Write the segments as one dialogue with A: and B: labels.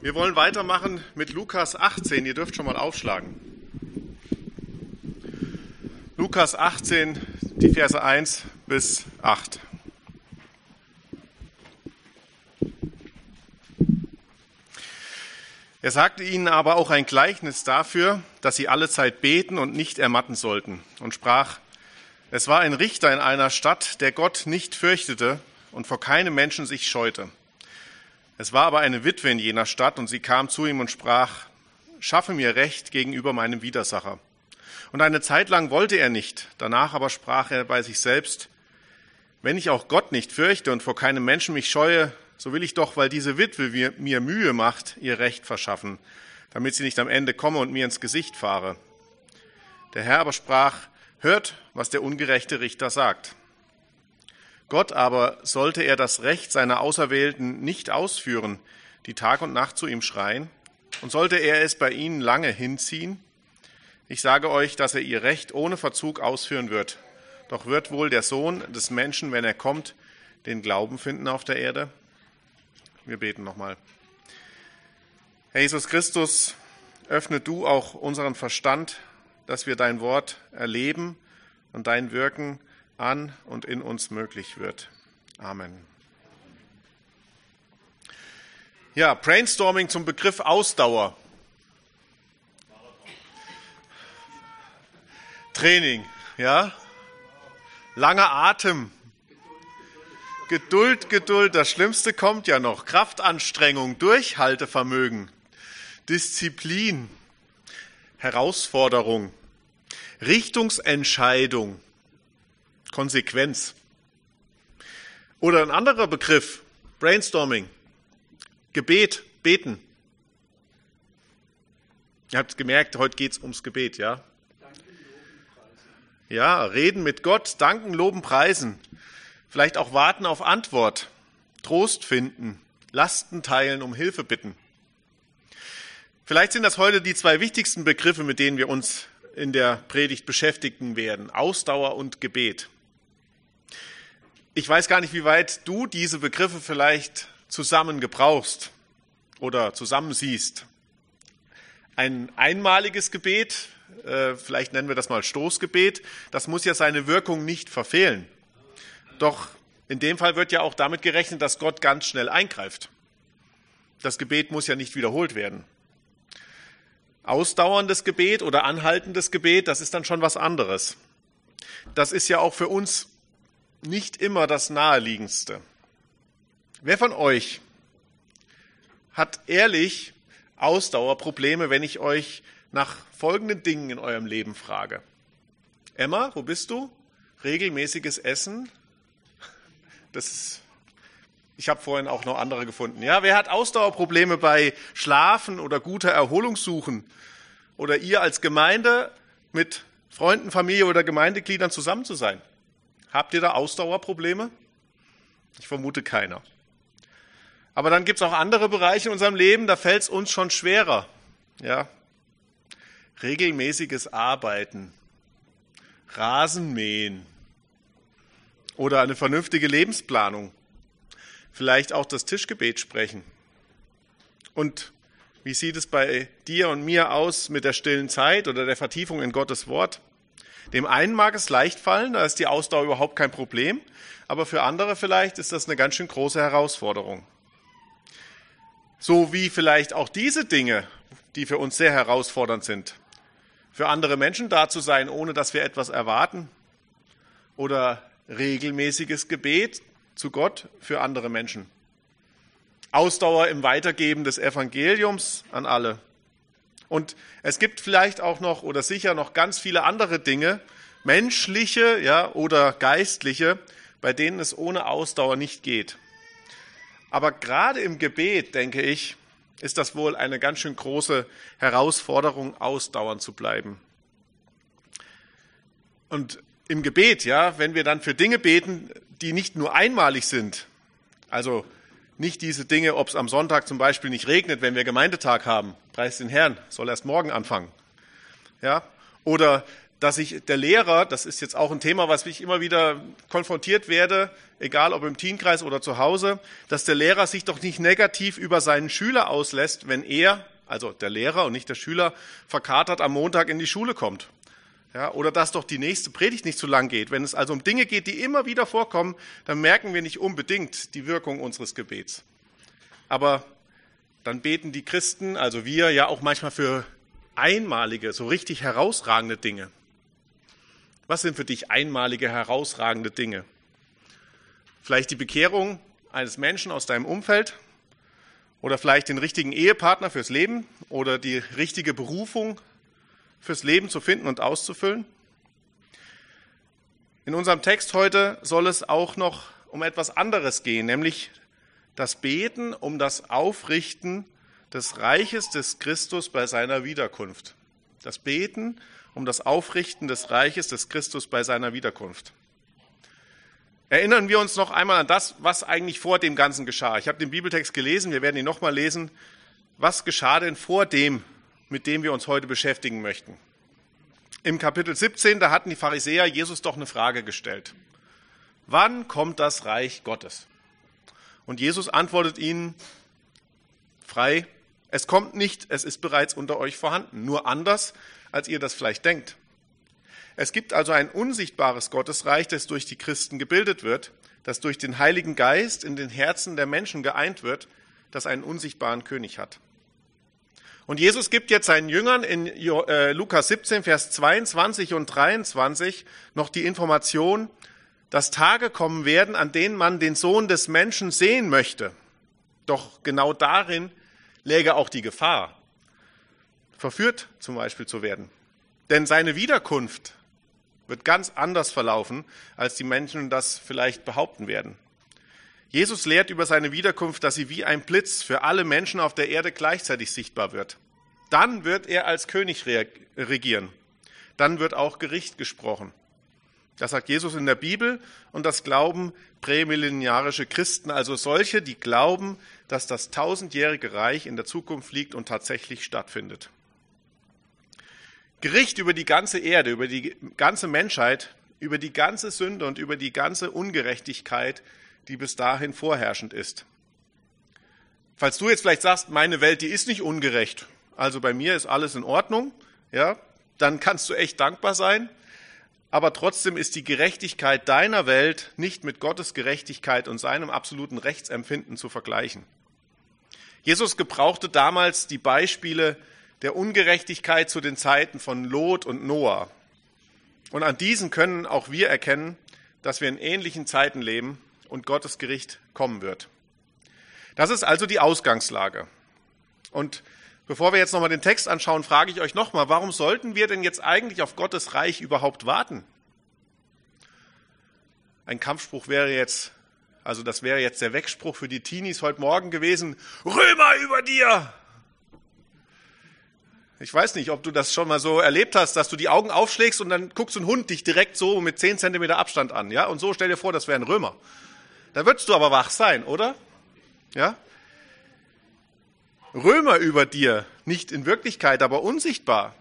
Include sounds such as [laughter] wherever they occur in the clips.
A: Wir wollen weitermachen mit Lukas 18. Ihr dürft schon mal aufschlagen. Lukas 18, die Verse 1 bis 8. Er sagte ihnen aber auch ein Gleichnis dafür, dass sie alle Zeit beten und nicht ermatten sollten, und sprach, es war ein Richter in einer Stadt, der Gott nicht fürchtete und vor keinem Menschen sich scheute. Es war aber eine Witwe in jener Stadt, und sie kam zu ihm und sprach, Schaffe mir Recht gegenüber meinem Widersacher. Und eine Zeit lang wollte er nicht, danach aber sprach er bei sich selbst, Wenn ich auch Gott nicht fürchte und vor keinem Menschen mich scheue, so will ich doch, weil diese Witwe mir Mühe macht, ihr Recht verschaffen, damit sie nicht am Ende komme und mir ins Gesicht fahre. Der Herr aber sprach, Hört, was der ungerechte Richter sagt. Gott aber, sollte er das Recht seiner Auserwählten nicht ausführen, die Tag und Nacht zu ihm schreien, und sollte er es bei ihnen lange hinziehen? Ich sage euch, dass er ihr Recht ohne Verzug ausführen wird. Doch wird wohl der Sohn des Menschen, wenn er kommt, den Glauben finden auf der Erde? Wir beten nochmal. Herr Jesus Christus, öffne du auch unseren Verstand, dass wir dein Wort erleben und dein Wirken an und in uns möglich wird. Amen. Ja, Brainstorming zum Begriff Ausdauer. Training, ja. Langer Atem. Geduld, Geduld. Das Schlimmste kommt ja noch. Kraftanstrengung, Durchhaltevermögen, Disziplin, Herausforderung, Richtungsentscheidung, Konsequenz. Oder ein anderer Begriff, Brainstorming, Gebet, beten. Ihr habt gemerkt, heute geht es ums Gebet, ja? Ja, reden mit Gott, danken, loben, preisen. Vielleicht auch warten auf Antwort, Trost finden, Lasten teilen, um Hilfe bitten. Vielleicht sind das heute die zwei wichtigsten Begriffe, mit denen wir uns in der Predigt beschäftigen werden. Ausdauer und Gebet. Ich weiß gar nicht, wie weit du diese Begriffe vielleicht zusammen gebrauchst oder zusammensiehst. Ein einmaliges Gebet, äh, vielleicht nennen wir das mal Stoßgebet, das muss ja seine Wirkung nicht verfehlen. Doch in dem Fall wird ja auch damit gerechnet, dass Gott ganz schnell eingreift. Das Gebet muss ja nicht wiederholt werden. Ausdauerndes Gebet oder anhaltendes Gebet, das ist dann schon was anderes. Das ist ja auch für uns nicht immer das Naheliegendste. Wer von euch hat ehrlich Ausdauerprobleme, wenn ich euch nach folgenden Dingen in eurem Leben frage? Emma, wo bist du? Regelmäßiges Essen? Das ist, ich habe vorhin auch noch andere gefunden. Ja, wer hat Ausdauerprobleme bei Schlafen oder guter Erholung suchen? Oder ihr als Gemeinde mit Freunden, Familie oder Gemeindegliedern zusammen zu sein? Habt ihr da Ausdauerprobleme? Ich vermute keiner. Aber dann gibt es auch andere Bereiche in unserem Leben, da fällt es uns schon schwerer. Ja? Regelmäßiges Arbeiten, Rasenmähen oder eine vernünftige Lebensplanung. Vielleicht auch das Tischgebet sprechen. Und wie sieht es bei dir und mir aus mit der stillen Zeit oder der Vertiefung in Gottes Wort? Dem einen mag es leicht fallen, da ist die Ausdauer überhaupt kein Problem, aber für andere vielleicht ist das eine ganz schön große Herausforderung. So wie vielleicht auch diese Dinge, die für uns sehr herausfordernd sind. Für andere Menschen da zu sein, ohne dass wir etwas erwarten. Oder regelmäßiges Gebet zu Gott für andere Menschen. Ausdauer im Weitergeben des Evangeliums an alle. Und es gibt vielleicht auch noch oder sicher noch ganz viele andere Dinge, menschliche ja, oder geistliche, bei denen es ohne Ausdauer nicht geht. Aber gerade im Gebet, denke ich, ist das wohl eine ganz schön große Herausforderung, ausdauernd zu bleiben. Und im Gebet, ja, wenn wir dann für Dinge beten, die nicht nur einmalig sind, also nicht diese Dinge, ob es am Sonntag zum Beispiel nicht regnet, wenn wir Gemeindetag haben. Preis den Herrn, soll erst morgen anfangen. Ja? Oder dass sich der Lehrer, das ist jetzt auch ein Thema, was ich immer wieder konfrontiert werde, egal ob im Teenkreis oder zu Hause, dass der Lehrer sich doch nicht negativ über seinen Schüler auslässt, wenn er, also der Lehrer und nicht der Schüler, verkatert am Montag in die Schule kommt. Ja, oder dass doch die nächste Predigt nicht zu lang geht. Wenn es also um Dinge geht, die immer wieder vorkommen, dann merken wir nicht unbedingt die Wirkung unseres Gebets. Aber dann beten die Christen, also wir, ja auch manchmal für einmalige, so richtig herausragende Dinge. Was sind für dich einmalige, herausragende Dinge? Vielleicht die Bekehrung eines Menschen aus deinem Umfeld oder vielleicht den richtigen Ehepartner fürs Leben oder die richtige Berufung fürs Leben zu finden und auszufüllen. In unserem Text heute soll es auch noch um etwas anderes gehen, nämlich das Beten um das Aufrichten des Reiches des Christus bei seiner Wiederkunft. Das Beten um das Aufrichten des Reiches des Christus bei seiner Wiederkunft. Erinnern wir uns noch einmal an das, was eigentlich vor dem Ganzen geschah. Ich habe den Bibeltext gelesen, wir werden ihn nochmal lesen. Was geschah denn vor dem, mit dem wir uns heute beschäftigen möchten? Im Kapitel 17, da hatten die Pharisäer Jesus doch eine Frage gestellt. Wann kommt das Reich Gottes? Und Jesus antwortet ihnen frei, es kommt nicht, es ist bereits unter euch vorhanden, nur anders, als ihr das vielleicht denkt. Es gibt also ein unsichtbares Gottesreich, das durch die Christen gebildet wird, das durch den Heiligen Geist in den Herzen der Menschen geeint wird, das einen unsichtbaren König hat. Und Jesus gibt jetzt seinen Jüngern in äh, Lukas 17, Vers 22 und 23 noch die Information, dass Tage kommen werden, an denen man den Sohn des Menschen sehen möchte. Doch genau darin läge auch die Gefahr verführt zum Beispiel zu werden. Denn seine Wiederkunft wird ganz anders verlaufen, als die Menschen das vielleicht behaupten werden. Jesus lehrt über seine Wiederkunft, dass sie wie ein Blitz für alle Menschen auf der Erde gleichzeitig sichtbar wird. Dann wird er als König regieren. Dann wird auch Gericht gesprochen. Das sagt Jesus in der Bibel und das glauben prämillenarische Christen, also solche, die glauben, dass das tausendjährige Reich in der Zukunft liegt und tatsächlich stattfindet. Gericht über die ganze Erde, über die ganze Menschheit, über die ganze Sünde und über die ganze Ungerechtigkeit, die bis dahin vorherrschend ist. Falls du jetzt vielleicht sagst, meine Welt, die ist nicht ungerecht, also bei mir ist alles in Ordnung, ja, dann kannst du echt dankbar sein. Aber trotzdem ist die Gerechtigkeit deiner Welt nicht mit Gottes Gerechtigkeit und seinem absoluten Rechtsempfinden zu vergleichen. Jesus gebrauchte damals die Beispiele der Ungerechtigkeit zu den Zeiten von Lot und Noah. Und an diesen können auch wir erkennen, dass wir in ähnlichen Zeiten leben und Gottes Gericht kommen wird. Das ist also die Ausgangslage. Und bevor wir jetzt nochmal den Text anschauen, frage ich euch nochmal, warum sollten wir denn jetzt eigentlich auf Gottes Reich überhaupt warten? Ein Kampfspruch wäre jetzt, also das wäre jetzt der Wegspruch für die Teenies heute Morgen gewesen, Römer über dir! Ich weiß nicht, ob du das schon mal so erlebt hast, dass du die Augen aufschlägst und dann guckst ein Hund dich direkt so mit zehn Zentimeter Abstand an, ja? Und so stell dir vor, das wäre ein Römer. Da würdest du aber wach sein, oder? Ja? Römer über dir, nicht in Wirklichkeit, aber unsichtbar.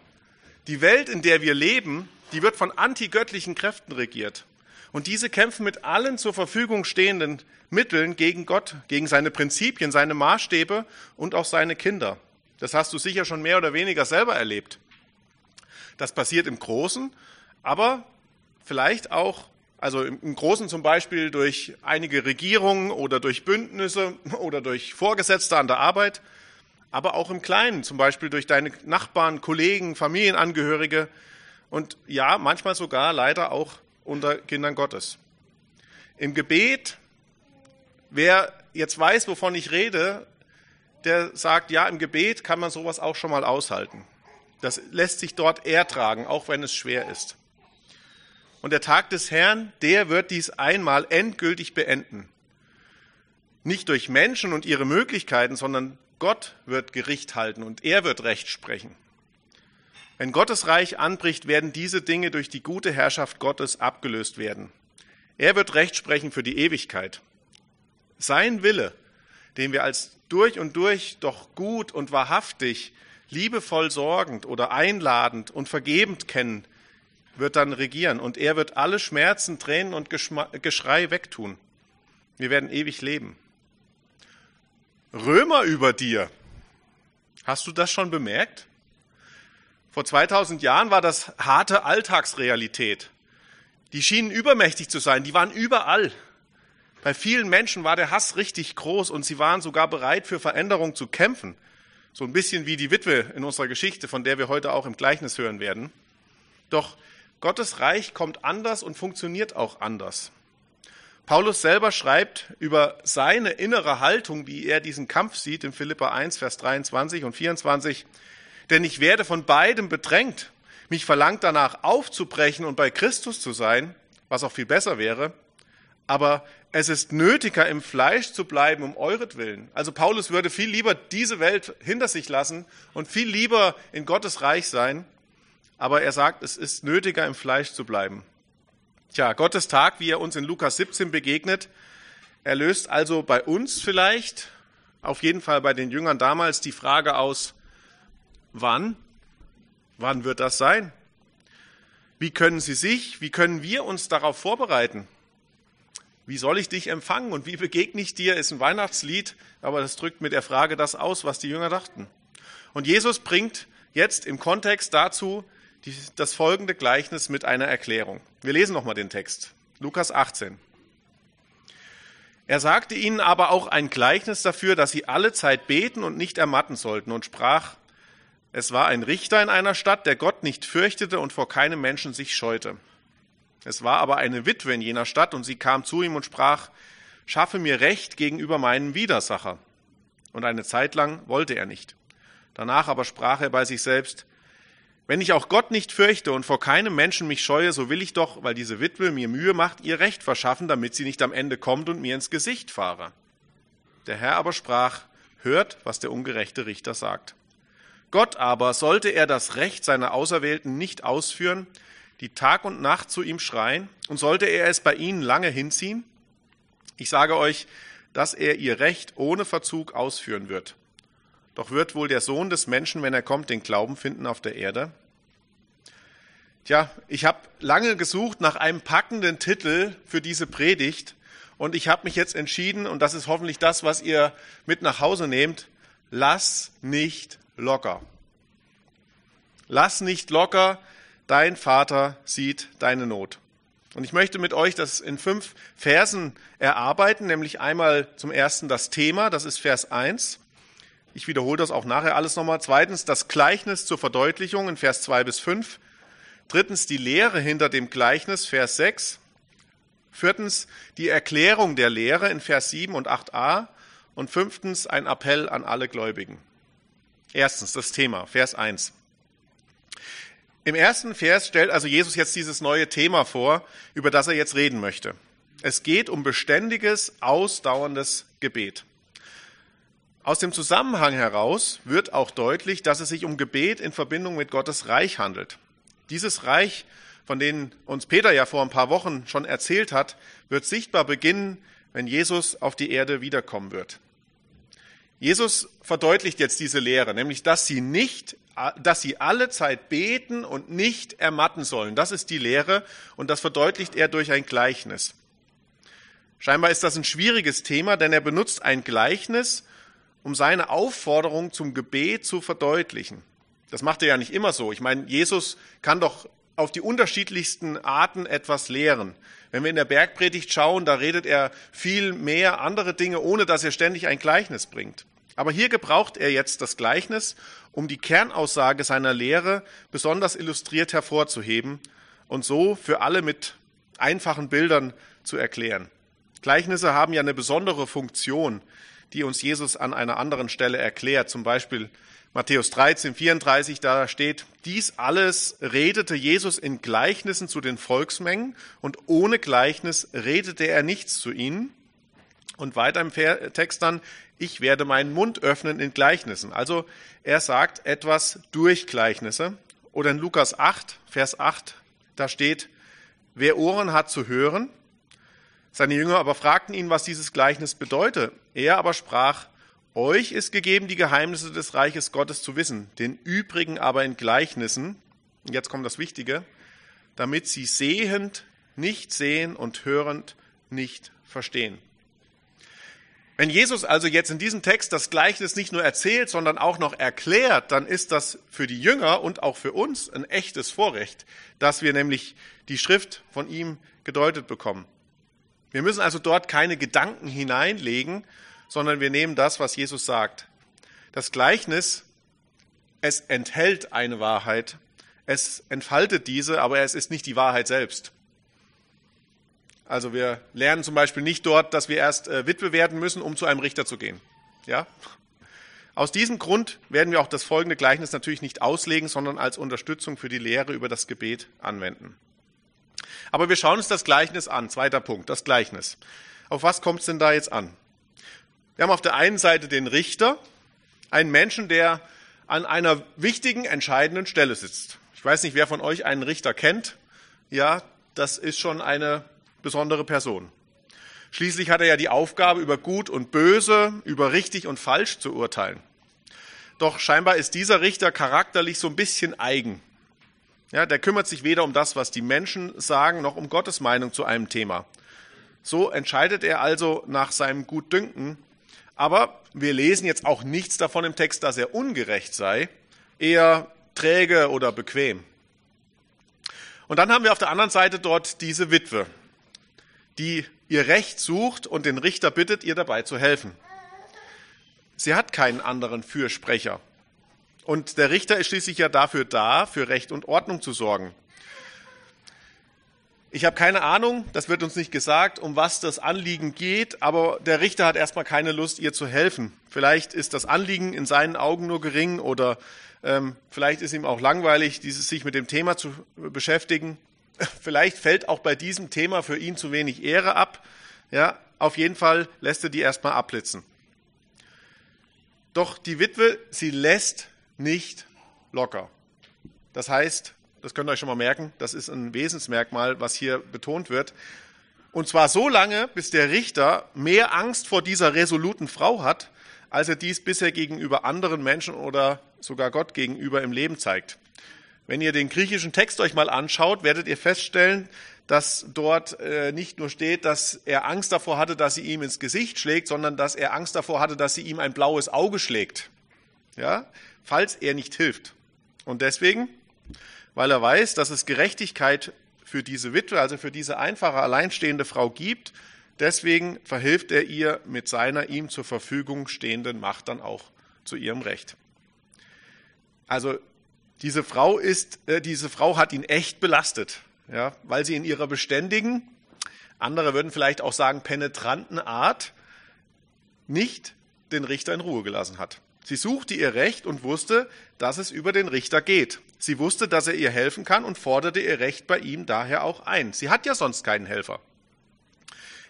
A: Die Welt, in der wir leben, die wird von antigöttlichen Kräften regiert. Und diese kämpfen mit allen zur Verfügung stehenden Mitteln gegen Gott, gegen seine Prinzipien, seine Maßstäbe und auch seine Kinder. Das hast du sicher schon mehr oder weniger selber erlebt. Das passiert im Großen, aber vielleicht auch, also im Großen zum Beispiel durch einige Regierungen oder durch Bündnisse [laughs] oder durch Vorgesetzte an der Arbeit, aber auch im Kleinen, zum Beispiel durch deine Nachbarn, Kollegen, Familienangehörige und ja, manchmal sogar leider auch unter Kindern Gottes. Im Gebet, wer jetzt weiß, wovon ich rede, der sagt, ja, im Gebet kann man sowas auch schon mal aushalten. Das lässt sich dort ertragen, auch wenn es schwer ist. Und der Tag des Herrn, der wird dies einmal endgültig beenden. Nicht durch Menschen und ihre Möglichkeiten, sondern Gott wird Gericht halten und er wird Recht sprechen. Wenn Gottes Reich anbricht, werden diese Dinge durch die gute Herrschaft Gottes abgelöst werden. Er wird Recht sprechen für die Ewigkeit. Sein Wille, den wir als durch und durch doch gut und wahrhaftig, liebevoll sorgend oder einladend und vergebend kennen, wird dann regieren und er wird alle Schmerzen, Tränen und Geschrei wegtun. Wir werden ewig leben. Römer über dir. Hast du das schon bemerkt? Vor 2000 Jahren war das harte Alltagsrealität. Die schienen übermächtig zu sein, die waren überall. Bei vielen Menschen war der Hass richtig groß und sie waren sogar bereit, für Veränderung zu kämpfen. So ein bisschen wie die Witwe in unserer Geschichte, von der wir heute auch im Gleichnis hören werden. Doch Gottes Reich kommt anders und funktioniert auch anders. Paulus selber schreibt über seine innere Haltung, wie er diesen Kampf sieht, in Philippa 1, Vers 23 und 24. Denn ich werde von beidem bedrängt. Mich verlangt danach aufzubrechen und bei Christus zu sein, was auch viel besser wäre. Aber es ist nötiger, im Fleisch zu bleiben, um euretwillen. Also Paulus würde viel lieber diese Welt hinter sich lassen und viel lieber in Gottes Reich sein. Aber er sagt, es ist nötiger, im Fleisch zu bleiben. Tja, Gottes Tag, wie er uns in Lukas 17 begegnet, er löst also bei uns vielleicht, auf jeden Fall bei den Jüngern damals, die Frage aus, wann? Wann wird das sein? Wie können sie sich, wie können wir uns darauf vorbereiten? Wie soll ich dich empfangen und wie begegne ich dir, ist ein Weihnachtslied, aber das drückt mit der Frage das aus, was die Jünger dachten. Und Jesus bringt jetzt im Kontext dazu das folgende Gleichnis mit einer Erklärung. Wir lesen nochmal den Text. Lukas 18. Er sagte ihnen aber auch ein Gleichnis dafür, dass sie alle Zeit beten und nicht ermatten sollten und sprach, es war ein Richter in einer Stadt, der Gott nicht fürchtete und vor keinem Menschen sich scheute. Es war aber eine Witwe in jener Stadt, und sie kam zu ihm und sprach, schaffe mir Recht gegenüber meinem Widersacher. Und eine Zeit lang wollte er nicht. Danach aber sprach er bei sich selbst, wenn ich auch Gott nicht fürchte und vor keinem Menschen mich scheue, so will ich doch, weil diese Witwe mir Mühe macht, ihr Recht verschaffen, damit sie nicht am Ende kommt und mir ins Gesicht fahre. Der Herr aber sprach, hört, was der ungerechte Richter sagt. Gott aber, sollte er das Recht seiner Auserwählten nicht ausführen, die Tag und Nacht zu ihm schreien, und sollte er es bei ihnen lange hinziehen? Ich sage euch, dass er ihr Recht ohne Verzug ausführen wird. Doch wird wohl der Sohn des Menschen, wenn er kommt, den Glauben finden auf der Erde? Tja, ich habe lange gesucht nach einem packenden Titel für diese Predigt und ich habe mich jetzt entschieden, und das ist hoffentlich das, was ihr mit nach Hause nehmt, lass nicht locker. Lass nicht locker, dein Vater sieht deine Not. Und ich möchte mit euch das in fünf Versen erarbeiten, nämlich einmal zum ersten das Thema, das ist Vers 1. Ich wiederhole das auch nachher alles nochmal. Zweitens das Gleichnis zur Verdeutlichung in Vers 2 bis 5. Drittens die Lehre hinter dem Gleichnis, Vers 6. Viertens die Erklärung der Lehre in Vers 7 und 8a. Und fünftens ein Appell an alle Gläubigen. Erstens das Thema, Vers 1. Im ersten Vers stellt also Jesus jetzt dieses neue Thema vor, über das er jetzt reden möchte. Es geht um beständiges, ausdauerndes Gebet. Aus dem Zusammenhang heraus wird auch deutlich, dass es sich um Gebet in Verbindung mit Gottes Reich handelt. Dieses Reich, von dem uns Peter ja vor ein paar Wochen schon erzählt hat, wird sichtbar beginnen, wenn Jesus auf die Erde wiederkommen wird. Jesus verdeutlicht jetzt diese Lehre, nämlich dass sie nicht dass sie alle Zeit beten und nicht ermatten sollen. Das ist die Lehre und das verdeutlicht er durch ein Gleichnis. Scheinbar ist das ein schwieriges Thema, denn er benutzt ein Gleichnis, um seine Aufforderung zum Gebet zu verdeutlichen. Das macht er ja nicht immer so. Ich meine, Jesus kann doch auf die unterschiedlichsten Arten etwas lehren. Wenn wir in der Bergpredigt schauen, da redet er viel mehr andere Dinge, ohne dass er ständig ein Gleichnis bringt. Aber hier gebraucht er jetzt das Gleichnis, um die Kernaussage seiner Lehre besonders illustriert hervorzuheben und so für alle mit einfachen Bildern zu erklären. Gleichnisse haben ja eine besondere Funktion, die uns Jesus an einer anderen Stelle erklärt. Zum Beispiel Matthäus 13, 34, da steht, dies alles redete Jesus in Gleichnissen zu den Volksmengen und ohne Gleichnis redete er nichts zu ihnen. Und weiter im Text dann, ich werde meinen Mund öffnen in Gleichnissen. Also er sagt etwas durch Gleichnisse. Oder in Lukas 8, Vers 8, da steht, wer Ohren hat zu hören. Seine Jünger aber fragten ihn, was dieses Gleichnis bedeute. Er aber sprach, euch ist gegeben, die Geheimnisse des Reiches Gottes zu wissen, den übrigen aber in Gleichnissen, jetzt kommt das Wichtige, damit sie sehend nicht sehen und hörend nicht verstehen. Wenn Jesus also jetzt in diesem Text das Gleichnis nicht nur erzählt, sondern auch noch erklärt, dann ist das für die Jünger und auch für uns ein echtes Vorrecht, dass wir nämlich die Schrift von ihm gedeutet bekommen. Wir müssen also dort keine Gedanken hineinlegen, sondern wir nehmen das, was Jesus sagt. Das Gleichnis, es enthält eine Wahrheit, es entfaltet diese, aber es ist nicht die Wahrheit selbst. Also wir lernen zum Beispiel nicht dort, dass wir erst äh, Witwe werden müssen, um zu einem Richter zu gehen. Ja? Aus diesem Grund werden wir auch das folgende Gleichnis natürlich nicht auslegen, sondern als Unterstützung für die Lehre über das Gebet anwenden. Aber wir schauen uns das Gleichnis an. Zweiter Punkt, das Gleichnis. Auf was kommt es denn da jetzt an? Wir haben auf der einen Seite den Richter, einen Menschen, der an einer wichtigen, entscheidenden Stelle sitzt. Ich weiß nicht, wer von euch einen Richter kennt. Ja, das ist schon eine besondere Person. Schließlich hat er ja die Aufgabe, über Gut und Böse, über richtig und falsch zu urteilen. Doch scheinbar ist dieser Richter charakterlich so ein bisschen eigen. Ja, der kümmert sich weder um das, was die Menschen sagen, noch um Gottes Meinung zu einem Thema. So entscheidet er also nach seinem Gutdünken. Aber wir lesen jetzt auch nichts davon im Text, dass er ungerecht sei, eher träge oder bequem. Und dann haben wir auf der anderen Seite dort diese Witwe, die ihr Recht sucht und den Richter bittet, ihr dabei zu helfen. Sie hat keinen anderen Fürsprecher. Und der Richter ist schließlich ja dafür da, für Recht und Ordnung zu sorgen. Ich habe keine Ahnung, das wird uns nicht gesagt, um was das Anliegen geht, aber der Richter hat erstmal keine Lust, ihr zu helfen. Vielleicht ist das Anliegen in seinen Augen nur gering oder ähm, vielleicht ist ihm auch langweilig, dieses sich mit dem Thema zu beschäftigen. [laughs] Vielleicht fällt auch bei diesem Thema für ihn zu wenig Ehre ab. Ja, auf jeden Fall lässt er die erstmal abblitzen. Doch die Witwe, sie lässt nicht locker. Das heißt, das könnt ihr euch schon mal merken, das ist ein Wesensmerkmal, was hier betont wird. Und zwar so lange, bis der Richter mehr Angst vor dieser resoluten Frau hat, als er dies bisher gegenüber anderen Menschen oder sogar Gott gegenüber im Leben zeigt. Wenn ihr den griechischen Text euch mal anschaut, werdet ihr feststellen, dass dort äh, nicht nur steht, dass er Angst davor hatte, dass sie ihm ins Gesicht schlägt, sondern dass er Angst davor hatte, dass sie ihm ein blaues Auge schlägt. Ja, falls er nicht hilft. Und deswegen, weil er weiß, dass es Gerechtigkeit für diese Witwe, also für diese einfache alleinstehende Frau gibt, deswegen verhilft er ihr mit seiner ihm zur Verfügung stehenden Macht dann auch zu ihrem Recht. Also diese Frau ist, äh, diese Frau hat ihn echt belastet, ja, weil sie in ihrer beständigen, andere würden vielleicht auch sagen penetranten Art nicht den Richter in Ruhe gelassen hat. Sie suchte ihr Recht und wusste, dass es über den Richter geht. Sie wusste, dass er ihr helfen kann und forderte ihr Recht bei ihm daher auch ein. Sie hat ja sonst keinen Helfer.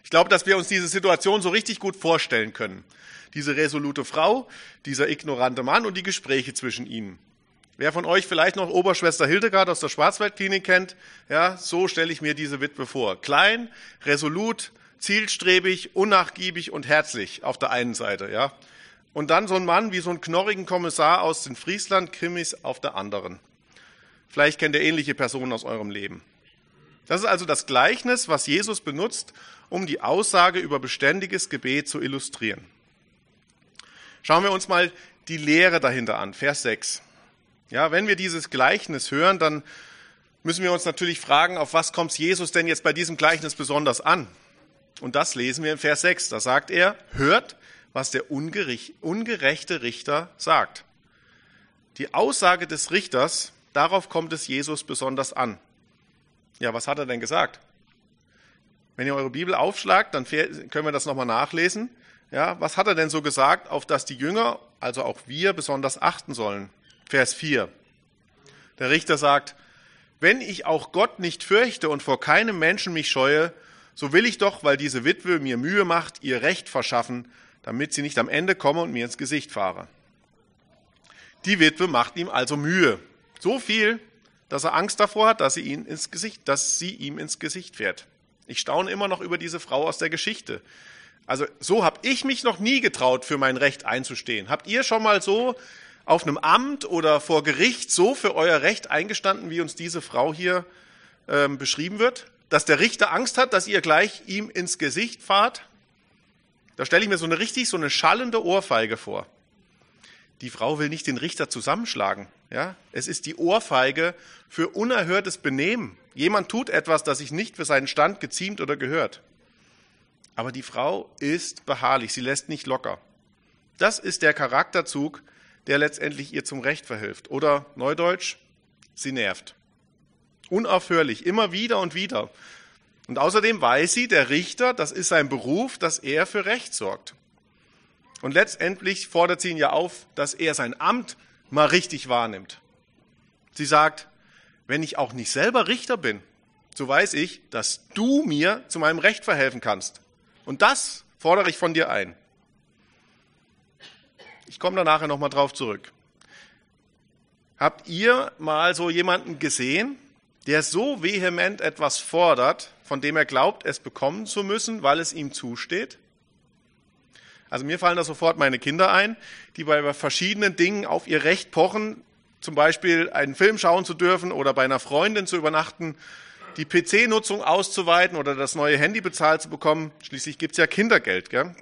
A: Ich glaube, dass wir uns diese Situation so richtig gut vorstellen können. Diese resolute Frau, dieser ignorante Mann und die Gespräche zwischen ihnen. Wer von euch vielleicht noch Oberschwester Hildegard aus der Schwarzwaldklinik kennt, ja, so stelle ich mir diese Witwe vor. Klein, resolut, zielstrebig, unnachgiebig und herzlich auf der einen Seite, ja. Und dann so ein Mann wie so ein knorrigen Kommissar aus den Friesland-Krimis auf der anderen. Vielleicht kennt ihr ähnliche Personen aus eurem Leben. Das ist also das Gleichnis, was Jesus benutzt, um die Aussage über beständiges Gebet zu illustrieren. Schauen wir uns mal die Lehre dahinter an, Vers 6. Ja, wenn wir dieses Gleichnis hören, dann müssen wir uns natürlich fragen, auf was kommt Jesus denn jetzt bei diesem Gleichnis besonders an? Und das lesen wir in Vers 6. Da sagt er, hört, was der ungerechte Richter sagt. Die Aussage des Richters, darauf kommt es Jesus besonders an. Ja, was hat er denn gesagt? Wenn ihr eure Bibel aufschlagt, dann können wir das nochmal nachlesen. Ja, was hat er denn so gesagt, auf das die Jünger, also auch wir, besonders achten sollen? Vers 4. Der Richter sagt, wenn ich auch Gott nicht fürchte und vor keinem Menschen mich scheue, so will ich doch, weil diese Witwe mir Mühe macht, ihr Recht verschaffen, damit sie nicht am Ende komme und mir ins Gesicht fahre. Die Witwe macht ihm also Mühe. So viel, dass er Angst davor hat, dass sie, ihn ins Gesicht, dass sie ihm ins Gesicht fährt. Ich staune immer noch über diese Frau aus der Geschichte. Also so habe ich mich noch nie getraut, für mein Recht einzustehen. Habt ihr schon mal so auf einem Amt oder vor Gericht so für euer Recht eingestanden, wie uns diese Frau hier ähm, beschrieben wird, dass der Richter Angst hat, dass ihr gleich ihm ins Gesicht fahrt. Da stelle ich mir so eine richtig, so eine schallende Ohrfeige vor. Die Frau will nicht den Richter zusammenschlagen. Ja, es ist die Ohrfeige für unerhörtes Benehmen. Jemand tut etwas, das sich nicht für seinen Stand geziemt oder gehört. Aber die Frau ist beharrlich, sie lässt nicht locker. Das ist der Charakterzug, der letztendlich ihr zum Recht verhilft. Oder Neudeutsch, sie nervt. Unaufhörlich, immer wieder und wieder. Und außerdem weiß sie, der Richter, das ist sein Beruf, dass er für Recht sorgt. Und letztendlich fordert sie ihn ja auf, dass er sein Amt mal richtig wahrnimmt. Sie sagt, wenn ich auch nicht selber Richter bin, so weiß ich, dass du mir zu meinem Recht verhelfen kannst. Und das fordere ich von dir ein. Ich komme da nachher nochmal drauf zurück. Habt ihr mal so jemanden gesehen, der so vehement etwas fordert, von dem er glaubt, es bekommen zu müssen, weil es ihm zusteht? Also mir fallen da sofort meine Kinder ein, die bei verschiedenen Dingen auf ihr Recht pochen, zum Beispiel einen Film schauen zu dürfen oder bei einer Freundin zu übernachten, die PC-Nutzung auszuweiten oder das neue Handy bezahlt zu bekommen. Schließlich gibt's ja Kindergeld. Gell?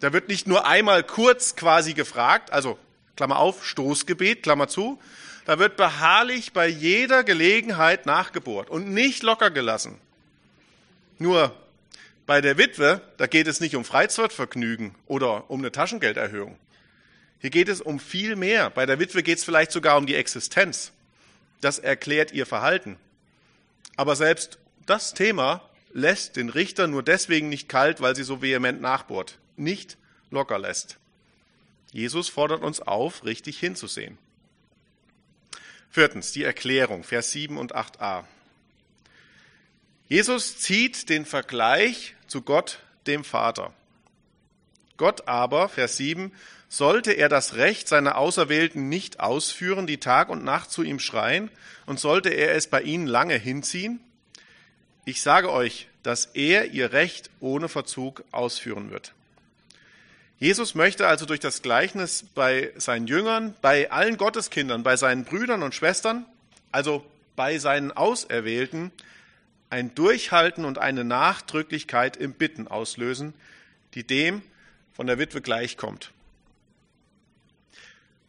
A: Da wird nicht nur einmal kurz quasi gefragt, also Klammer auf, Stoßgebet, Klammer zu, da wird beharrlich bei jeder Gelegenheit nachgebohrt und nicht locker gelassen. Nur bei der Witwe, da geht es nicht um Freizeitvergnügen oder um eine Taschengelderhöhung. Hier geht es um viel mehr. Bei der Witwe geht es vielleicht sogar um die Existenz. Das erklärt ihr Verhalten. Aber selbst das Thema lässt den Richter nur deswegen nicht kalt, weil sie so vehement nachbohrt, nicht locker lässt. Jesus fordert uns auf, richtig hinzusehen. Viertens, die Erklärung, Vers 7 und 8a. Jesus zieht den Vergleich zu Gott, dem Vater. Gott aber, Vers 7, sollte er das Recht seiner Auserwählten nicht ausführen, die Tag und Nacht zu ihm schreien, und sollte er es bei ihnen lange hinziehen? Ich sage euch, dass er ihr Recht ohne Verzug ausführen wird. Jesus möchte also durch das Gleichnis bei seinen Jüngern, bei allen Gotteskindern, bei seinen Brüdern und Schwestern, also bei seinen Auserwählten, ein Durchhalten und eine Nachdrücklichkeit im Bitten auslösen, die dem von der Witwe gleichkommt.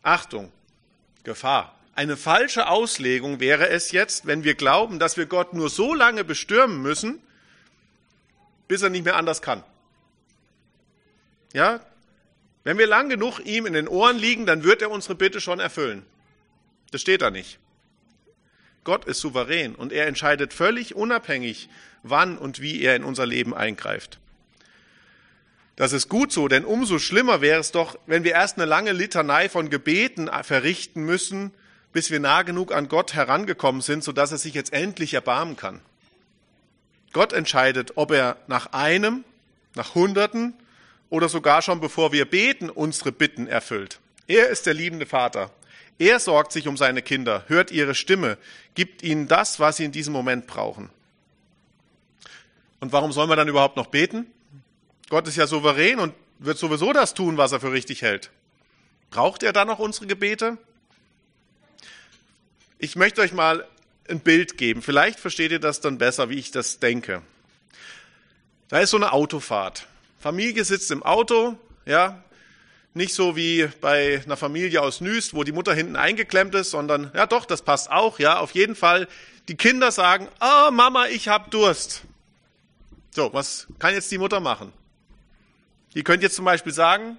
A: Achtung, Gefahr. Eine falsche Auslegung wäre es jetzt, wenn wir glauben, dass wir Gott nur so lange bestürmen müssen, bis er nicht mehr anders kann. Ja, wenn wir lang genug ihm in den Ohren liegen, dann wird er unsere Bitte schon erfüllen. Das steht da nicht. Gott ist souverän und er entscheidet völlig unabhängig, wann und wie er in unser Leben eingreift. Das ist gut so, denn umso schlimmer wäre es doch, wenn wir erst eine lange Litanei von Gebeten verrichten müssen, bis wir nah genug an Gott herangekommen sind, sodass er sich jetzt endlich erbarmen kann. Gott entscheidet, ob er nach einem, nach Hunderten oder sogar schon bevor wir beten, unsere Bitten erfüllt. Er ist der liebende Vater. Er sorgt sich um seine Kinder, hört ihre Stimme, gibt ihnen das, was sie in diesem Moment brauchen. Und warum soll man dann überhaupt noch beten? Gott ist ja souverän und wird sowieso das tun, was er für richtig hält. Braucht er dann noch unsere Gebete? Ich möchte euch mal ein Bild geben. Vielleicht versteht ihr das dann besser, wie ich das denke. Da ist so eine Autofahrt. Familie sitzt im Auto, ja, nicht so wie bei einer Familie aus Nüst, wo die Mutter hinten eingeklemmt ist, sondern ja doch, das passt auch, ja, auf jeden Fall. Die Kinder sagen, oh, Mama, ich hab Durst. So, was kann jetzt die Mutter machen? Die könnte jetzt zum Beispiel sagen,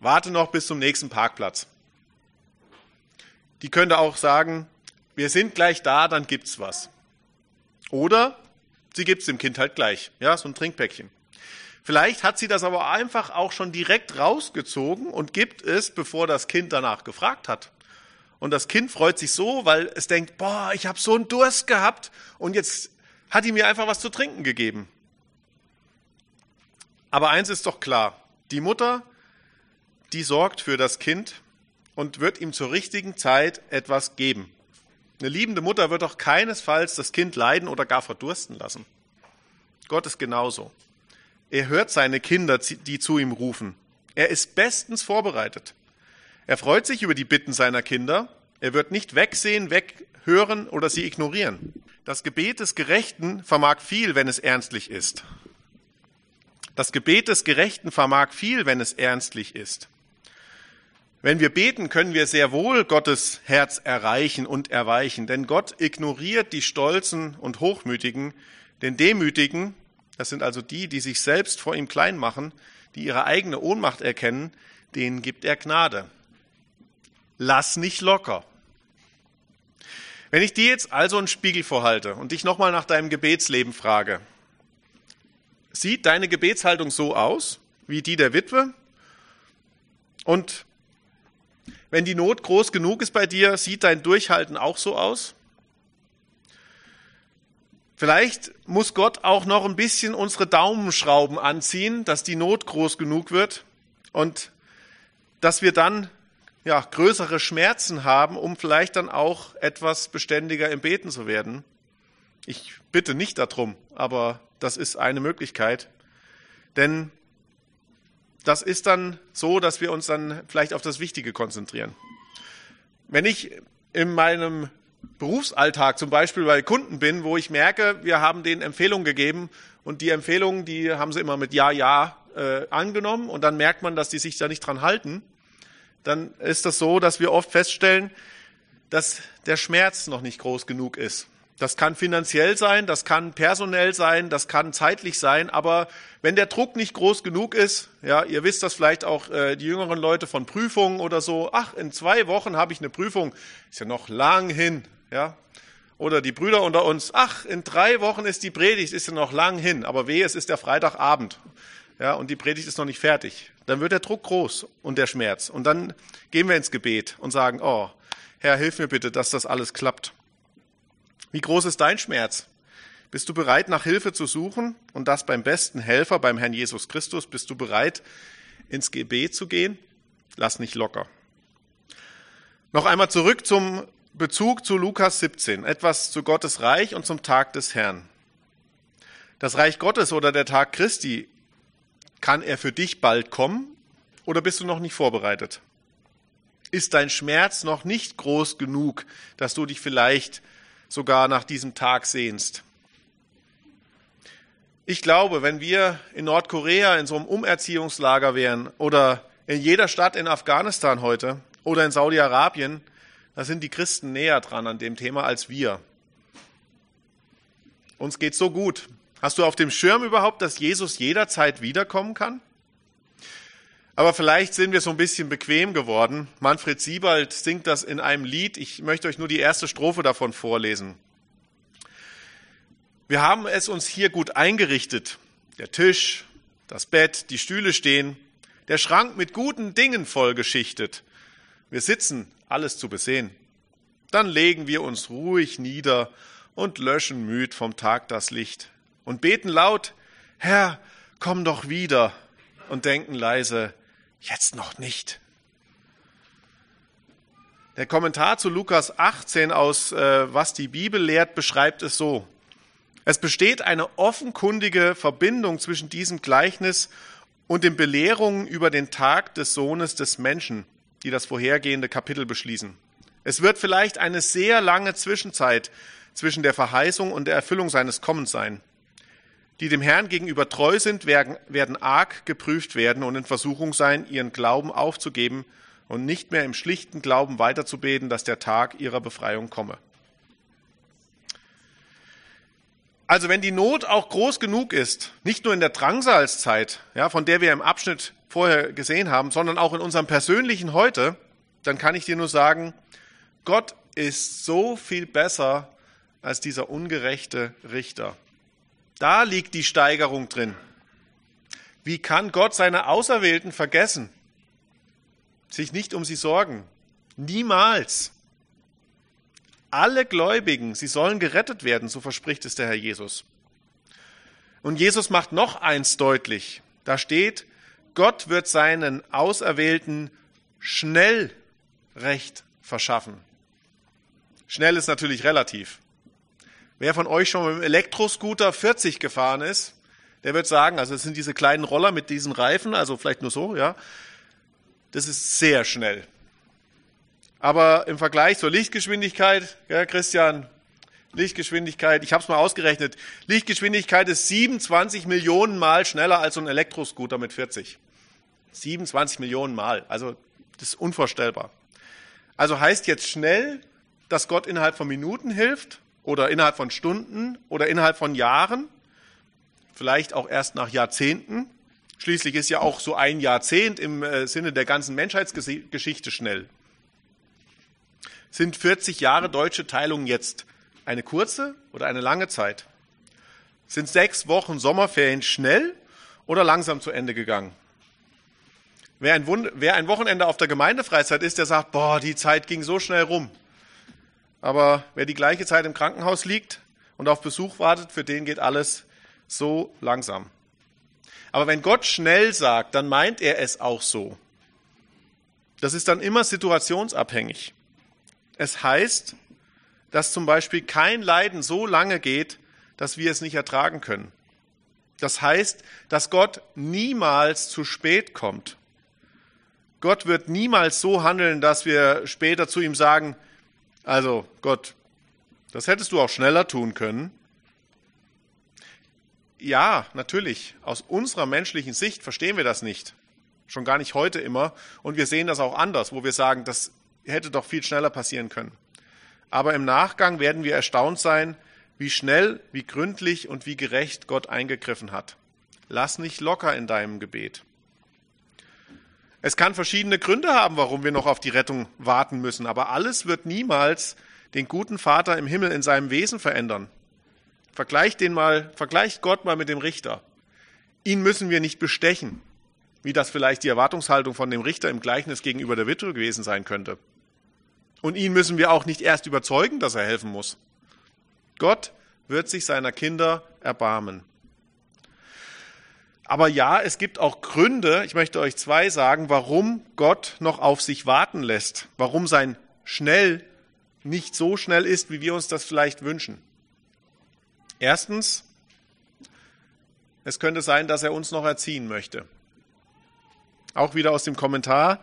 A: warte noch bis zum nächsten Parkplatz. Die könnte auch sagen, wir sind gleich da, dann gibt's was. Oder sie gibt's dem Kind halt gleich, ja, so ein Trinkpäckchen. Vielleicht hat sie das aber einfach auch schon direkt rausgezogen und gibt es, bevor das Kind danach gefragt hat. Und das Kind freut sich so, weil es denkt, boah, ich habe so einen Durst gehabt und jetzt hat die mir einfach was zu trinken gegeben. Aber eins ist doch klar, die Mutter, die sorgt für das Kind und wird ihm zur richtigen Zeit etwas geben. Eine liebende Mutter wird doch keinesfalls das Kind leiden oder gar verdursten lassen. Gott ist genauso. Er hört seine Kinder, die zu ihm rufen. Er ist bestens vorbereitet. Er freut sich über die Bitten seiner Kinder. Er wird nicht wegsehen, weghören oder sie ignorieren. Das Gebet des Gerechten vermag viel, wenn es ernstlich ist. Das Gebet des Gerechten vermag viel, wenn es ernstlich ist. Wenn wir beten, können wir sehr wohl Gottes Herz erreichen und erweichen, denn Gott ignoriert die Stolzen und Hochmütigen, den Demütigen, das sind also die, die sich selbst vor ihm klein machen, die ihre eigene Ohnmacht erkennen, denen gibt er Gnade. Lass nicht locker. Wenn ich dir jetzt also einen Spiegel vorhalte und dich nochmal nach deinem Gebetsleben frage, sieht deine Gebetshaltung so aus wie die der Witwe? Und wenn die Not groß genug ist bei dir, sieht dein Durchhalten auch so aus? Vielleicht muss Gott auch noch ein bisschen unsere Daumenschrauben anziehen, dass die Not groß genug wird und dass wir dann ja, größere Schmerzen haben, um vielleicht dann auch etwas beständiger im Beten zu werden. Ich bitte nicht darum, aber das ist eine Möglichkeit. Denn das ist dann so, dass wir uns dann vielleicht auf das Wichtige konzentrieren. Wenn ich in meinem Berufsalltag zum Beispiel bei Kunden bin, wo ich merke, wir haben denen Empfehlungen gegeben und die Empfehlungen, die haben sie immer mit Ja, Ja äh, angenommen und dann merkt man, dass die sich da nicht dran halten, dann ist das so, dass wir oft feststellen, dass der Schmerz noch nicht groß genug ist. Das kann finanziell sein, das kann personell sein, das kann zeitlich sein, aber wenn der Druck nicht groß genug ist, ja, ihr wisst das vielleicht auch äh, die jüngeren Leute von Prüfungen oder so, ach, in zwei Wochen habe ich eine Prüfung, ist ja noch lang hin, ja. Oder die Brüder unter uns, ach, in drei Wochen ist die Predigt, ist ja noch lang hin, aber weh, es ist der Freitagabend ja, und die Predigt ist noch nicht fertig. Dann wird der Druck groß und der Schmerz. Und dann gehen wir ins Gebet und sagen, oh, Herr, hilf mir bitte, dass das alles klappt. Wie groß ist dein Schmerz? Bist du bereit, nach Hilfe zu suchen und das beim besten Helfer, beim Herrn Jesus Christus? Bist du bereit, ins Gebet zu gehen? Lass nicht locker. Noch einmal zurück zum Bezug zu Lukas 17, etwas zu Gottes Reich und zum Tag des Herrn. Das Reich Gottes oder der Tag Christi kann er für dich bald kommen oder bist du noch nicht vorbereitet? Ist dein Schmerz noch nicht groß genug, dass du dich vielleicht sogar nach diesem Tag sehnst? Ich glaube, wenn wir in Nordkorea in so einem Umerziehungslager wären oder in jeder Stadt in Afghanistan heute oder in Saudi-Arabien, da sind die Christen näher dran an dem Thema als wir. Uns geht so gut. Hast du auf dem Schirm überhaupt, dass Jesus jederzeit wiederkommen kann? Aber vielleicht sind wir so ein bisschen bequem geworden. Manfred Siebald singt das in einem Lied. Ich möchte euch nur die erste Strophe davon vorlesen. Wir haben es uns hier gut eingerichtet. Der Tisch, das Bett, die Stühle stehen, der Schrank mit guten Dingen vollgeschichtet. Wir sitzen, alles zu besehen. Dann legen wir uns ruhig nieder und löschen müd vom Tag das Licht und beten laut, Herr, komm doch wieder und denken leise, jetzt noch nicht. Der Kommentar zu Lukas 18 aus äh, Was die Bibel lehrt beschreibt es so. Es besteht eine offenkundige Verbindung zwischen diesem Gleichnis und den Belehrungen über den Tag des Sohnes des Menschen, die das vorhergehende Kapitel beschließen. Es wird vielleicht eine sehr lange Zwischenzeit zwischen der Verheißung und der Erfüllung seines Kommens sein die dem Herrn gegenüber treu sind, werden, arg geprüft werden und in Versuchung sein, ihren Glauben aufzugeben und nicht mehr im schlichten Glauben weiterzubeten, dass der Tag ihrer Befreiung komme. Also wenn die Not auch groß genug ist, nicht nur in der Drangsalzzeit, ja, von der wir im Abschnitt vorher gesehen haben, sondern auch in unserem persönlichen Heute, dann kann ich dir nur sagen, Gott ist so viel besser als dieser ungerechte Richter. Da liegt die Steigerung drin. Wie kann Gott seine Auserwählten vergessen? Sich nicht um sie sorgen. Niemals. Alle Gläubigen, sie sollen gerettet werden, so verspricht es der Herr Jesus. Und Jesus macht noch eins deutlich. Da steht, Gott wird seinen Auserwählten schnell Recht verschaffen. Schnell ist natürlich relativ. Wer von euch schon mit dem Elektroscooter 40 gefahren ist, der wird sagen, also es sind diese kleinen Roller mit diesen Reifen, also vielleicht nur so, ja. Das ist sehr schnell. Aber im Vergleich zur Lichtgeschwindigkeit, ja, Christian, Lichtgeschwindigkeit, ich habe es mal ausgerechnet, Lichtgeschwindigkeit ist 27 Millionen Mal schneller als so ein Elektroscooter mit 40. 27 Millionen Mal, also das ist unvorstellbar. Also heißt jetzt schnell, dass Gott innerhalb von Minuten hilft oder innerhalb von Stunden oder innerhalb von Jahren, vielleicht auch erst nach Jahrzehnten. Schließlich ist ja auch so ein Jahrzehnt im äh, Sinne der ganzen Menschheitsgeschichte schnell. Sind 40 Jahre deutsche Teilung jetzt eine kurze oder eine lange Zeit? Sind sechs Wochen Sommerferien schnell oder langsam zu Ende gegangen? Wer ein, wer ein Wochenende auf der Gemeindefreizeit ist, der sagt, boah, die Zeit ging so schnell rum. Aber wer die gleiche Zeit im Krankenhaus liegt und auf Besuch wartet, für den geht alles so langsam. Aber wenn Gott schnell sagt, dann meint er es auch so. Das ist dann immer situationsabhängig. Es heißt, dass zum Beispiel kein Leiden so lange geht, dass wir es nicht ertragen können. Das heißt, dass Gott niemals zu spät kommt. Gott wird niemals so handeln, dass wir später zu ihm sagen, also Gott, das hättest du auch schneller tun können. Ja, natürlich, aus unserer menschlichen Sicht verstehen wir das nicht. Schon gar nicht heute immer. Und wir sehen das auch anders, wo wir sagen, das hätte doch viel schneller passieren können. Aber im Nachgang werden wir erstaunt sein, wie schnell, wie gründlich und wie gerecht Gott eingegriffen hat. Lass nicht locker in deinem Gebet. Es kann verschiedene Gründe haben, warum wir noch auf die Rettung warten müssen, aber alles wird niemals den guten Vater im Himmel in seinem Wesen verändern. Vergleicht den mal, vergleicht Gott mal mit dem Richter. Ihn müssen wir nicht bestechen, wie das vielleicht die Erwartungshaltung von dem Richter im Gleichnis gegenüber der Witwe gewesen sein könnte. Und ihn müssen wir auch nicht erst überzeugen, dass er helfen muss. Gott wird sich seiner Kinder erbarmen. Aber ja, es gibt auch Gründe, ich möchte euch zwei sagen, warum Gott noch auf sich warten lässt, warum sein schnell nicht so schnell ist, wie wir uns das vielleicht wünschen. Erstens, es könnte sein, dass er uns noch erziehen möchte. Auch wieder aus dem Kommentar.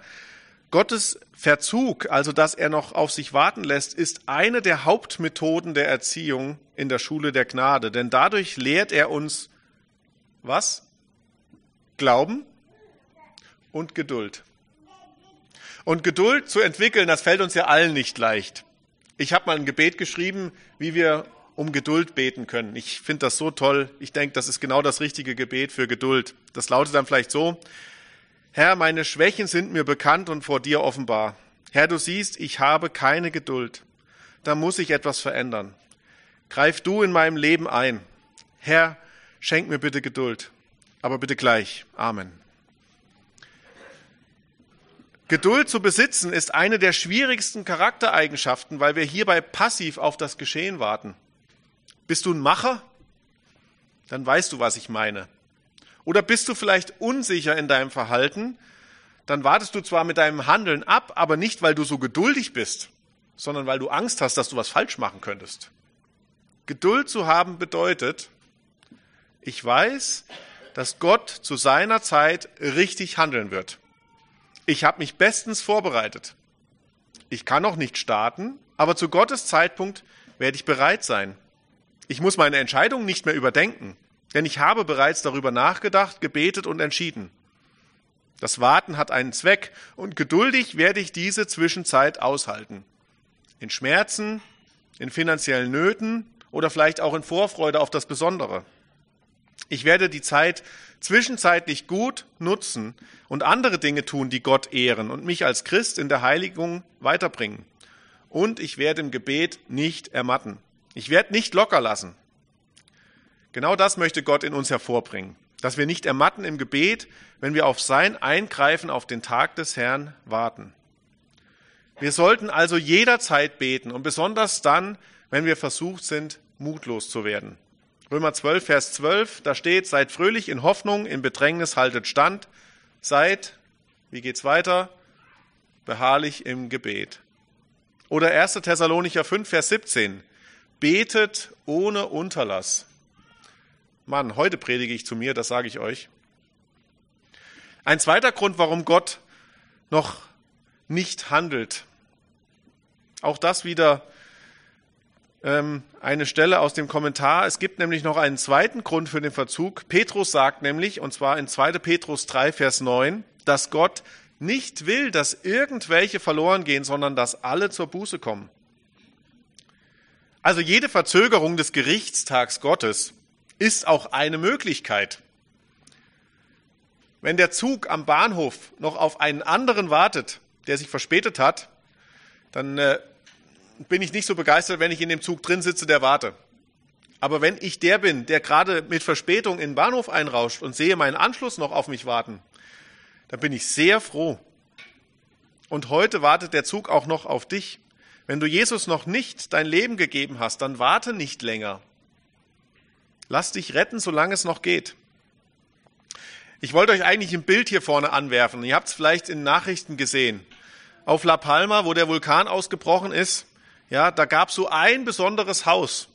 A: Gottes Verzug, also dass er noch auf sich warten lässt, ist eine der Hauptmethoden der Erziehung in der Schule der Gnade. Denn dadurch lehrt er uns was? Glauben und Geduld. Und Geduld zu entwickeln, das fällt uns ja allen nicht leicht. Ich habe mal ein Gebet geschrieben, wie wir um Geduld beten können. Ich finde das so toll. Ich denke, das ist genau das richtige Gebet für Geduld. Das lautet dann vielleicht so, Herr, meine Schwächen sind mir bekannt und vor dir offenbar. Herr, du siehst, ich habe keine Geduld. Da muss ich etwas verändern. Greif du in meinem Leben ein. Herr, schenk mir bitte Geduld. Aber bitte gleich. Amen. Geduld zu besitzen ist eine der schwierigsten Charaktereigenschaften, weil wir hierbei passiv auf das Geschehen warten. Bist du ein Macher? Dann weißt du, was ich meine. Oder bist du vielleicht unsicher in deinem Verhalten? Dann wartest du zwar mit deinem Handeln ab, aber nicht, weil du so geduldig bist, sondern weil du Angst hast, dass du was falsch machen könntest. Geduld zu haben bedeutet, ich weiß, dass Gott zu seiner Zeit richtig handeln wird. Ich habe mich bestens vorbereitet. Ich kann noch nicht starten, aber zu Gottes Zeitpunkt werde ich bereit sein. Ich muss meine Entscheidung nicht mehr überdenken. Denn ich habe bereits darüber nachgedacht, gebetet und entschieden. Das Warten hat einen Zweck und geduldig werde ich diese Zwischenzeit aushalten. In Schmerzen, in finanziellen Nöten oder vielleicht auch in Vorfreude auf das Besondere. Ich werde die Zeit zwischenzeitlich gut nutzen und andere Dinge tun, die Gott ehren und mich als Christ in der Heiligung weiterbringen. Und ich werde im Gebet nicht ermatten. Ich werde nicht locker lassen. Genau das möchte Gott in uns hervorbringen, dass wir nicht ermatten im Gebet, wenn wir auf sein Eingreifen auf den Tag des Herrn warten. Wir sollten also jederzeit beten und besonders dann, wenn wir versucht sind, mutlos zu werden. Römer 12, Vers 12, da steht, seid fröhlich in Hoffnung, in Bedrängnis haltet stand, seid, wie geht's weiter? Beharrlich im Gebet. Oder 1. Thessalonicher 5, Vers 17, betet ohne Unterlass. Mann, heute predige ich zu mir, das sage ich euch. Ein zweiter Grund, warum Gott noch nicht handelt. Auch das wieder ähm, eine Stelle aus dem Kommentar. Es gibt nämlich noch einen zweiten Grund für den Verzug. Petrus sagt nämlich, und zwar in 2. Petrus 3, Vers 9, dass Gott nicht will, dass irgendwelche verloren gehen, sondern dass alle zur Buße kommen. Also jede Verzögerung des Gerichtstags Gottes ist auch eine Möglichkeit. Wenn der Zug am Bahnhof noch auf einen anderen wartet, der sich verspätet hat, dann äh, bin ich nicht so begeistert, wenn ich in dem Zug drin sitze, der warte. Aber wenn ich der bin, der gerade mit Verspätung in den Bahnhof einrauscht und sehe meinen Anschluss noch auf mich warten, dann bin ich sehr froh. Und heute wartet der Zug auch noch auf dich. Wenn du Jesus noch nicht dein Leben gegeben hast, dann warte nicht länger. Lass dich retten, solange es noch geht. Ich wollte euch eigentlich ein Bild hier vorne anwerfen. Ihr habt es vielleicht in Nachrichten gesehen. Auf La Palma, wo der Vulkan ausgebrochen ist, ja, da gab es so ein besonderes Haus.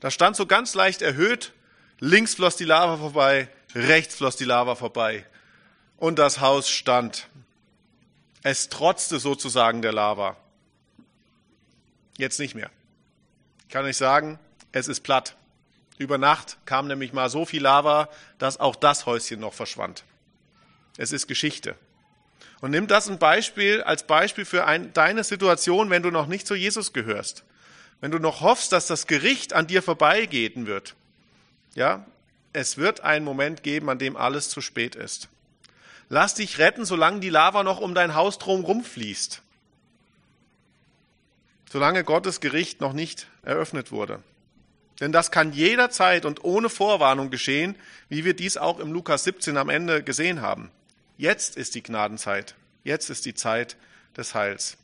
A: Da stand so ganz leicht erhöht, links floss die Lava vorbei, rechts floss die Lava vorbei. Und das Haus stand. Es trotzte sozusagen der Lava. Jetzt nicht mehr. Ich kann euch sagen, es ist platt. Über Nacht kam nämlich mal so viel Lava, dass auch das Häuschen noch verschwand. Es ist Geschichte. Und nimm das ein Beispiel als Beispiel für ein, deine Situation, wenn du noch nicht zu Jesus gehörst. Wenn du noch hoffst, dass das Gericht an dir vorbeigehen wird. Ja, es wird einen Moment geben, an dem alles zu spät ist. Lass dich retten, solange die Lava noch um dein Haus drumherum fließt. Solange Gottes Gericht noch nicht eröffnet wurde. Denn das kann jederzeit und ohne Vorwarnung geschehen, wie wir dies auch im Lukas 17 am Ende gesehen haben. Jetzt ist die Gnadenzeit. Jetzt ist die Zeit des Heils.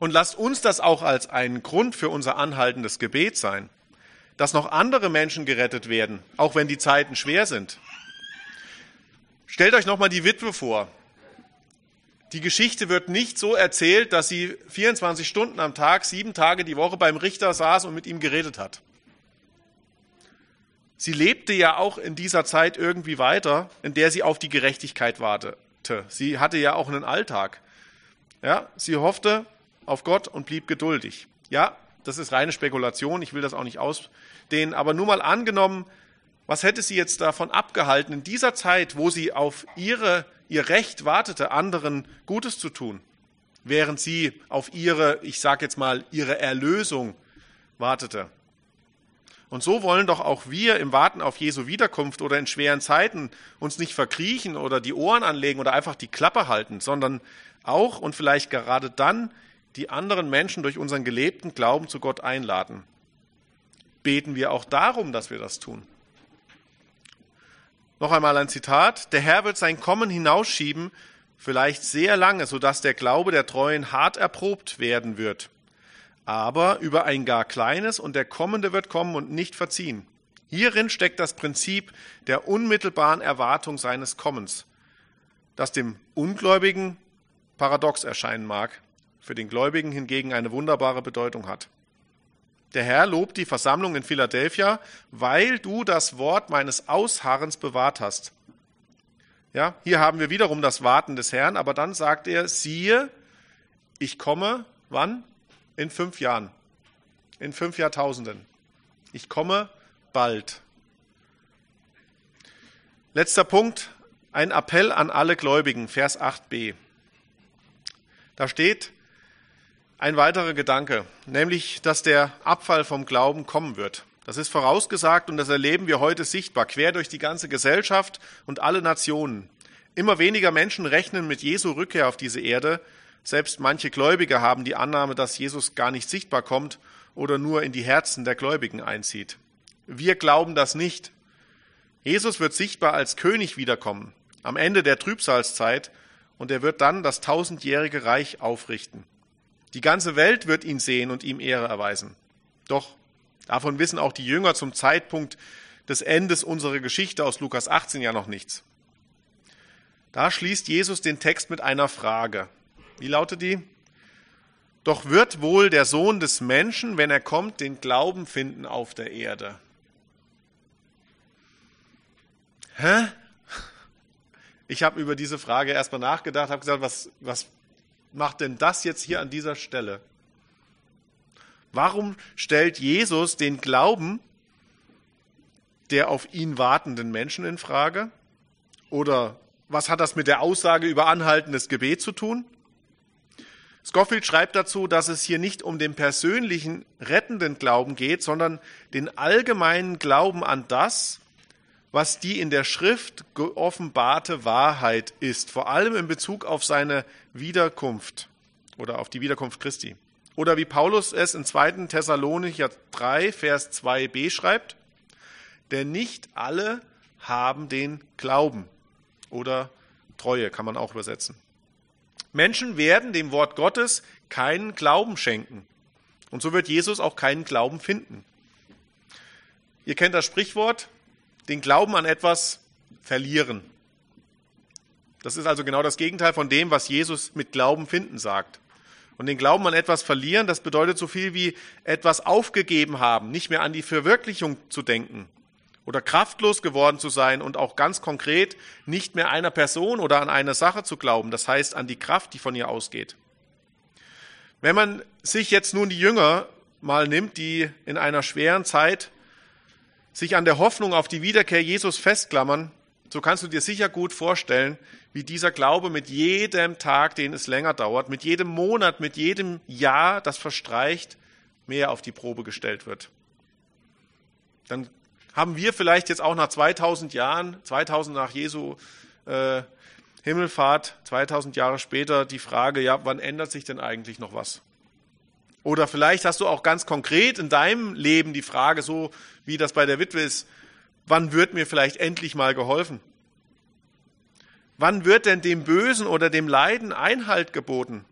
A: Und lasst uns das auch als einen Grund für unser anhaltendes Gebet sein, dass noch andere Menschen gerettet werden, auch wenn die Zeiten schwer sind. Stellt euch nochmal die Witwe vor. Die Geschichte wird nicht so erzählt, dass sie 24 Stunden am Tag, sieben Tage die Woche beim Richter saß und mit ihm geredet hat. Sie lebte ja auch in dieser Zeit irgendwie weiter, in der sie auf die Gerechtigkeit wartete. Sie hatte ja auch einen Alltag. Ja, sie hoffte auf Gott und blieb geduldig. Ja, das ist reine Spekulation, ich will das auch nicht ausdehnen, aber nur mal angenommen, was hätte sie jetzt davon abgehalten, in dieser Zeit, wo sie auf ihre ihr Recht wartete, anderen Gutes zu tun, während sie auf ihre, ich sage jetzt mal, ihre Erlösung wartete. Und so wollen doch auch wir im Warten auf Jesu Wiederkunft oder in schweren Zeiten uns nicht verkriechen oder die Ohren anlegen oder einfach die Klappe halten, sondern auch und vielleicht gerade dann die anderen Menschen durch unseren gelebten Glauben zu Gott einladen. Beten wir auch darum, dass wir das tun. Noch einmal ein Zitat. Der Herr wird sein Kommen hinausschieben, vielleicht sehr lange, sodass der Glaube der Treuen hart erprobt werden wird. Aber über ein gar kleines und der Kommende wird kommen und nicht verziehen. Hierin steckt das Prinzip der unmittelbaren Erwartung seines Kommens, das dem Ungläubigen paradox erscheinen mag, für den Gläubigen hingegen eine wunderbare Bedeutung hat. Der Herr lobt die Versammlung in Philadelphia, weil du das Wort meines Ausharrens bewahrt hast. Ja, hier haben wir wiederum das Warten des Herrn, aber dann sagt er, siehe, ich komme, wann? In fünf Jahren. In fünf Jahrtausenden. Ich komme bald. Letzter Punkt, ein Appell an alle Gläubigen, Vers 8b. Da steht, ein weiterer Gedanke, nämlich, dass der Abfall vom Glauben kommen wird. Das ist vorausgesagt und das erleben wir heute sichtbar, quer durch die ganze Gesellschaft und alle Nationen. Immer weniger Menschen rechnen mit Jesu Rückkehr auf diese Erde. Selbst manche Gläubige haben die Annahme, dass Jesus gar nicht sichtbar kommt oder nur in die Herzen der Gläubigen einzieht. Wir glauben das nicht. Jesus wird sichtbar als König wiederkommen, am Ende der Trübsalzeit, und er wird dann das tausendjährige Reich aufrichten. Die ganze Welt wird ihn sehen und ihm Ehre erweisen. Doch davon wissen auch die Jünger zum Zeitpunkt des Endes unserer Geschichte aus Lukas 18 ja noch nichts. Da schließt Jesus den Text mit einer Frage. Wie lautet die? Doch wird wohl der Sohn des Menschen, wenn er kommt, den Glauben finden auf der Erde? Hä? Ich habe über diese Frage erstmal nachgedacht, habe gesagt, was, was macht denn das jetzt hier an dieser Stelle? Warum stellt Jesus den Glauben der auf ihn wartenden Menschen in Frage? Oder was hat das mit der Aussage über anhaltendes Gebet zu tun? Scofield schreibt dazu, dass es hier nicht um den persönlichen rettenden Glauben geht, sondern den allgemeinen Glauben an das, was die in der Schrift geoffenbarte Wahrheit ist, vor allem in Bezug auf seine Wiederkunft oder auf die Wiederkunft Christi. Oder wie Paulus es in 2. Thessalonicher 3, Vers 2b schreibt, denn nicht alle haben den Glauben oder Treue kann man auch übersetzen. Menschen werden dem Wort Gottes keinen Glauben schenken. Und so wird Jesus auch keinen Glauben finden. Ihr kennt das Sprichwort, den Glauben an etwas verlieren. Das ist also genau das Gegenteil von dem, was Jesus mit Glauben finden sagt. Und den Glauben an etwas verlieren, das bedeutet so viel wie etwas aufgegeben haben, nicht mehr an die Verwirklichung zu denken oder kraftlos geworden zu sein und auch ganz konkret nicht mehr einer Person oder an eine Sache zu glauben, das heißt an die Kraft, die von ihr ausgeht. Wenn man sich jetzt nun die Jünger mal nimmt, die in einer schweren Zeit sich an der Hoffnung auf die Wiederkehr Jesus festklammern, so kannst du dir sicher gut vorstellen, wie dieser Glaube mit jedem Tag, den es länger dauert, mit jedem Monat, mit jedem Jahr, das verstreicht, mehr auf die Probe gestellt wird. Dann haben wir vielleicht jetzt auch nach 2000 Jahren, 2000 nach Jesu äh, Himmelfahrt, 2000 Jahre später die Frage, ja, wann ändert sich denn eigentlich noch was? Oder vielleicht hast du auch ganz konkret in deinem Leben die Frage, so wie das bei der Witwe ist, wann wird mir vielleicht endlich mal geholfen? Wann wird denn dem Bösen oder dem Leiden Einhalt geboten?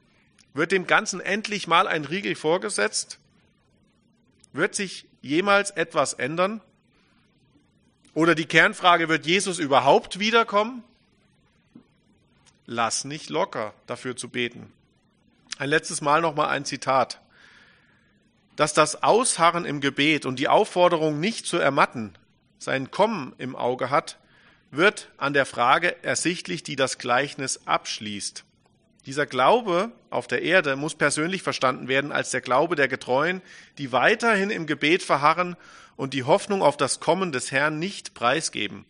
A: Wird dem Ganzen endlich mal ein Riegel vorgesetzt? Wird sich jemals etwas ändern? Oder die Kernfrage, wird Jesus überhaupt wiederkommen? Lass nicht locker, dafür zu beten. Ein letztes Mal nochmal ein Zitat. Dass das Ausharren im Gebet und die Aufforderung, nicht zu ermatten, sein Kommen im Auge hat, wird an der Frage ersichtlich, die das Gleichnis abschließt. Dieser Glaube auf der Erde muss persönlich verstanden werden als der Glaube der Getreuen, die weiterhin im Gebet verharren und die Hoffnung auf das Kommen des Herrn nicht preisgeben.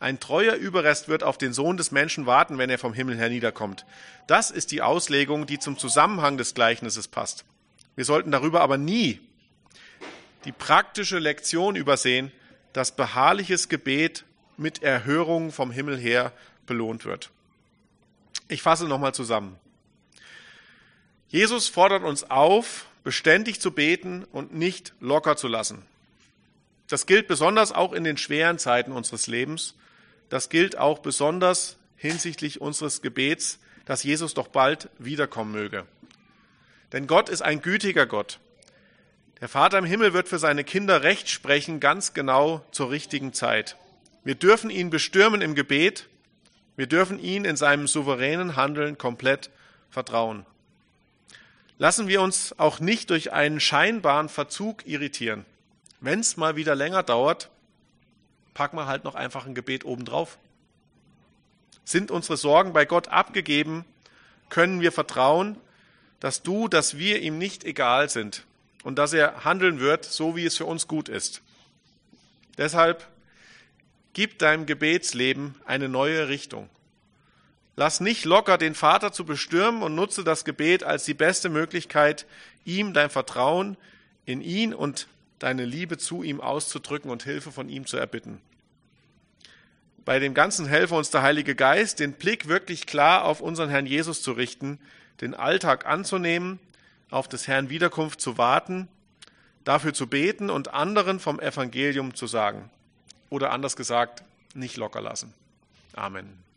A: Ein treuer Überrest wird auf den Sohn des Menschen warten, wenn er vom Himmel herniederkommt. Das ist die Auslegung, die zum Zusammenhang des Gleichnisses passt. Wir sollten darüber aber nie die praktische Lektion übersehen, dass beharrliches Gebet mit Erhörung vom Himmel her belohnt wird. Ich fasse nochmal zusammen. Jesus fordert uns auf, beständig zu beten und nicht locker zu lassen. Das gilt besonders auch in den schweren Zeiten unseres Lebens. Das gilt auch besonders hinsichtlich unseres Gebets, dass Jesus doch bald wiederkommen möge. Denn Gott ist ein gütiger Gott. Der Vater im Himmel wird für seine Kinder Recht sprechen, ganz genau zur richtigen Zeit. Wir dürfen ihn bestürmen im Gebet. Wir dürfen ihn in seinem souveränen Handeln komplett vertrauen. Lassen wir uns auch nicht durch einen scheinbaren Verzug irritieren. Wenn es mal wieder länger dauert, packen wir halt noch einfach ein Gebet obendrauf. Sind unsere Sorgen bei Gott abgegeben, können wir vertrauen, dass du, dass wir ihm nicht egal sind und dass er handeln wird, so wie es für uns gut ist. Deshalb gib deinem Gebetsleben eine neue Richtung. Lass nicht locker, den Vater zu bestürmen und nutze das Gebet als die beste Möglichkeit, ihm dein Vertrauen in ihn und deine Liebe zu ihm auszudrücken und Hilfe von ihm zu erbitten. Bei dem Ganzen helfe uns der Heilige Geist, den Blick wirklich klar auf unseren Herrn Jesus zu richten, den Alltag anzunehmen, auf des Herrn Wiederkunft zu warten, dafür zu beten und anderen vom Evangelium zu sagen. Oder anders gesagt, nicht locker lassen. Amen.